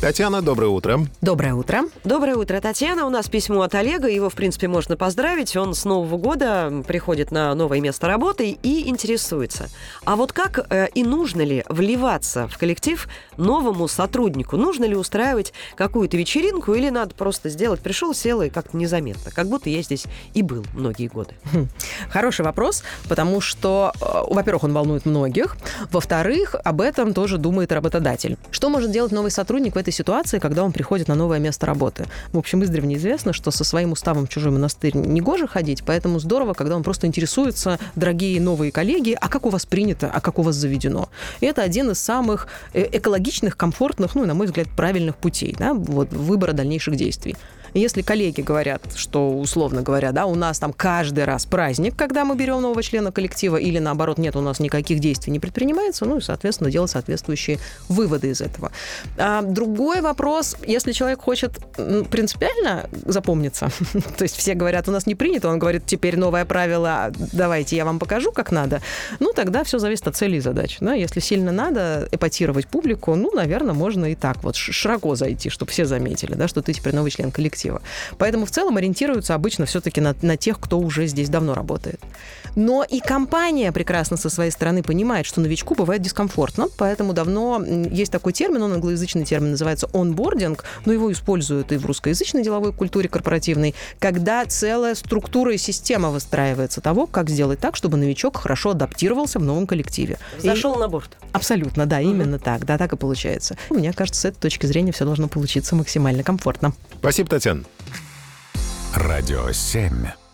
Татьяна, доброе утро. Доброе утро. Доброе утро, Татьяна. У нас письмо от Олега. Его, в принципе, можно поздравить. Он с Нового года приходит на новое место работы и интересуется. А вот как э, и нужно ли вливаться в коллектив новому сотруднику? Нужно ли устраивать какую-то вечеринку или надо просто сделать, пришел, сел и как-то незаметно? Как будто я здесь и был многие годы. Хм. Хороший вопрос, потому что, э, во-первых, он волнует многих. Во-вторых, об этом тоже думает работодатель. Что может делать новый сотрудник в этой этой ситуации, когда он приходит на новое место работы. В общем, издревле известно, что со своим уставом в чужой монастырь не гоже ходить, поэтому здорово, когда он просто интересуется, дорогие новые коллеги, а как у вас принято, а как у вас заведено. И это один из самых э, экологичных, комфортных, ну на мой взгляд, правильных путей да, вот, выбора дальнейших действий. Если коллеги говорят, что, условно говоря, да, у нас там каждый раз праздник, когда мы берем нового члена коллектива, или наоборот, нет, у нас никаких действий не предпринимается, ну и, соответственно, делать соответствующие выводы из этого. А другой вопрос, если человек хочет принципиально запомниться, то есть все говорят, у нас не принято, он говорит, теперь новое правило, давайте я вам покажу, как надо, ну тогда все зависит от цели и задач. Да? Если сильно надо эпатировать публику, ну, наверное, можно и так вот широко зайти, чтобы все заметили, да, что ты теперь новый член коллектива коллектива. Поэтому в целом ориентируются обычно все-таки на, на тех, кто уже здесь давно работает. Но и компания прекрасно со своей стороны понимает, что новичку бывает дискомфортно, поэтому давно есть такой термин, он англоязычный термин, называется онбординг, но его используют и в русскоязычной деловой культуре корпоративной, когда целая структура и система выстраивается того, как сделать так, чтобы новичок хорошо адаптировался в новом коллективе. Зашел и... на борт. Абсолютно, да, именно угу. так, да, так и получается. Мне кажется, с этой точки зрения все должно получиться максимально комфортно. Спасибо, Татьяна. Радио 7.